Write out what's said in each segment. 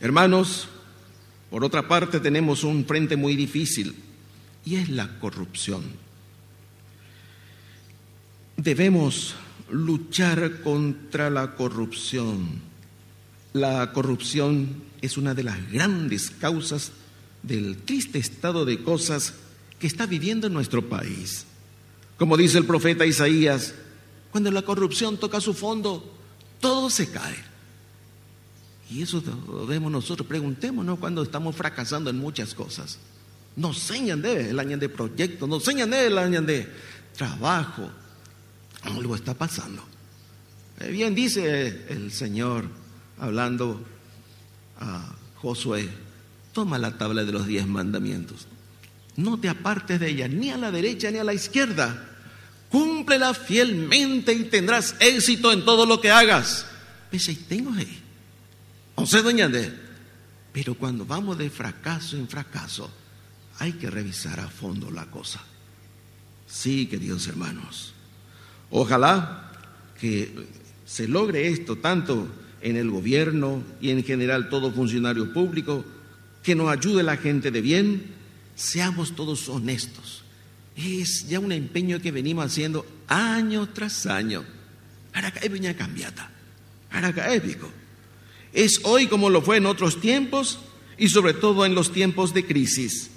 Hermanos, por otra parte tenemos un frente muy difícil y es la corrupción. Debemos luchar contra la corrupción. La corrupción es una de las grandes causas del triste estado de cosas que está viviendo nuestro país. Como dice el profeta Isaías, cuando la corrupción toca su fondo, todo se cae. Y eso vemos nosotros. Preguntémonos cuando estamos fracasando en muchas cosas. Nos señan de el año de proyectos, nos señan de el año de trabajo. Algo está pasando. Eh, bien dice el Señor hablando a Josué, toma la tabla de los diez mandamientos. No te apartes de ella, ni a la derecha ni a la izquierda. Cúmplela fielmente y tendrás éxito en todo lo que hagas. Tengo ahí. No sé, doña de. Pero cuando vamos de fracaso en fracaso, hay que revisar a fondo la cosa. Sí, queridos hermanos. Ojalá que se logre esto tanto en el gobierno y en general todo funcionario público, que nos ayude la gente de bien, seamos todos honestos. Es ya un empeño que venimos haciendo año tras año. Araca cambiata. Araca épico. Es hoy como lo fue en otros tiempos y sobre todo en los tiempos de crisis,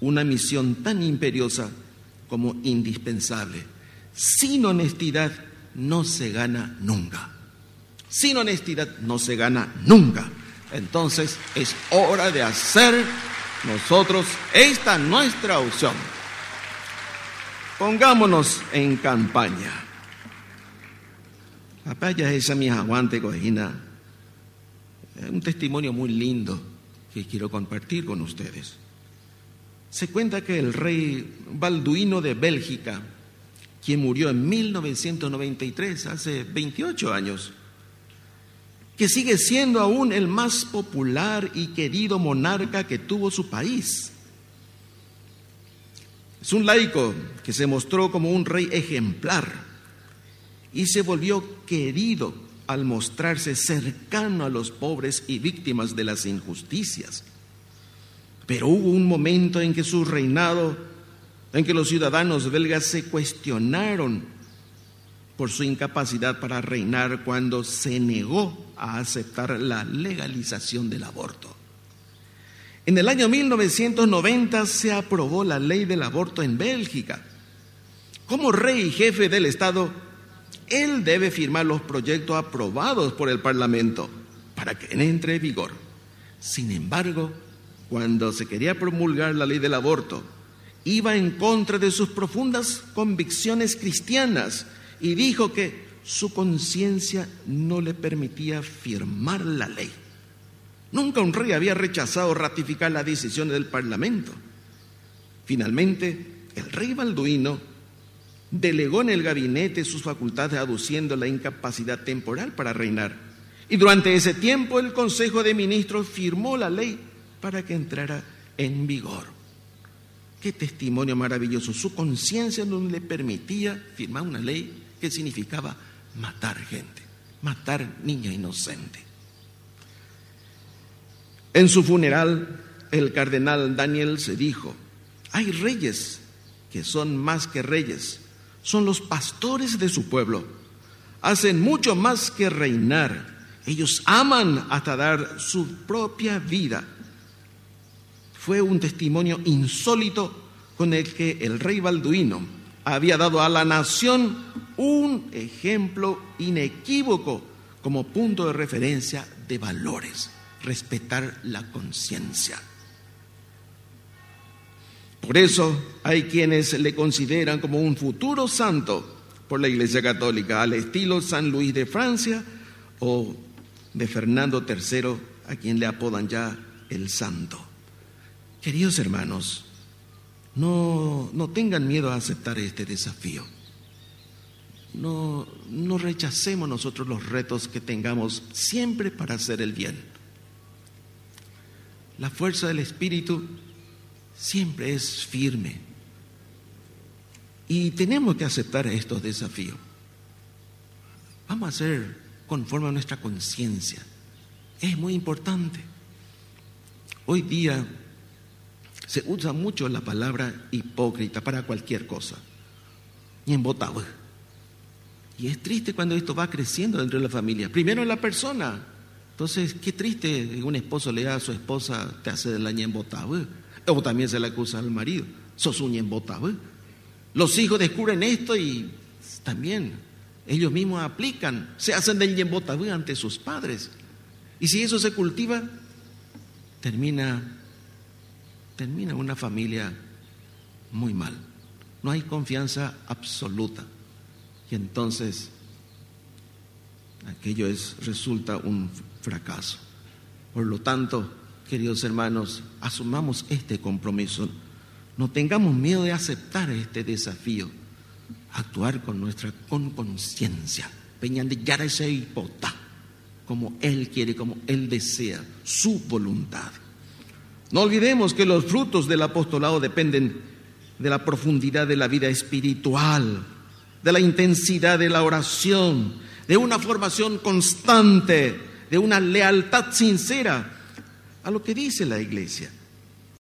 una misión tan imperiosa como indispensable. Sin honestidad no se gana nunca. Sin honestidad no se gana nunca. Entonces es hora de hacer nosotros esta nuestra opción. Pongámonos en campaña. Papaya esa mi aguante cojina un testimonio muy lindo que quiero compartir con ustedes. Se cuenta que el rey Balduino de Bélgica, quien murió en 1993, hace 28 años, que sigue siendo aún el más popular y querido monarca que tuvo su país. Es un laico que se mostró como un rey ejemplar y se volvió querido al mostrarse cercano a los pobres y víctimas de las injusticias. Pero hubo un momento en que su reinado, en que los ciudadanos belgas se cuestionaron por su incapacidad para reinar cuando se negó a aceptar la legalización del aborto. En el año 1990 se aprobó la ley del aborto en Bélgica. Como rey y jefe del Estado, él debe firmar los proyectos aprobados por el Parlamento para que entre en vigor. Sin embargo, cuando se quería promulgar la ley del aborto, iba en contra de sus profundas convicciones cristianas y dijo que su conciencia no le permitía firmar la ley. Nunca un rey había rechazado ratificar la decisión del Parlamento. Finalmente, el rey Balduino delegó en el gabinete sus facultades aduciendo la incapacidad temporal para reinar. Y durante ese tiempo el Consejo de Ministros firmó la ley para que entrara en vigor. Qué testimonio maravilloso. Su conciencia no le permitía firmar una ley que significaba matar gente, matar niña inocente. En su funeral, el cardenal Daniel se dijo, hay reyes que son más que reyes, son los pastores de su pueblo. Hacen mucho más que reinar. Ellos aman hasta dar su propia vida. Fue un testimonio insólito con el que el rey Balduino había dado a la nación un ejemplo inequívoco como punto de referencia de valores, respetar la conciencia. Por eso hay quienes le consideran como un futuro santo por la Iglesia Católica, al estilo San Luis de Francia o de Fernando III, a quien le apodan ya el santo. Queridos hermanos, no, no tengan miedo a aceptar este desafío. No, no rechacemos nosotros los retos que tengamos siempre para hacer el bien. La fuerza del Espíritu siempre es firme. Y tenemos que aceptar estos desafíos. Vamos a ser conforme a nuestra conciencia. Es muy importante. Hoy día se usa mucho la palabra hipócrita para cualquier cosa. Y en. Y es triste cuando esto va creciendo dentro de la familia. Primero en la persona. Entonces, qué triste que un esposo le diga a su esposa, te hace de la ñembotable. O también se le acusa al marido, sos un ñembotable. Los hijos descubren esto y también ellos mismos aplican, se hacen del ñembotable ante sus padres. Y si eso se cultiva, termina, termina una familia muy mal. No hay confianza absoluta. Y entonces aquello es, resulta un fracaso. Por lo tanto, queridos hermanos, asumamos este compromiso. No tengamos miedo de aceptar este desafío. Actuar con nuestra con conciencia. Ese hipota como Él quiere, como Él desea, su voluntad. No olvidemos que los frutos del apostolado dependen de la profundidad de la vida espiritual, de la intensidad de la oración, de una formación constante, de una lealtad sincera a lo que dice la iglesia.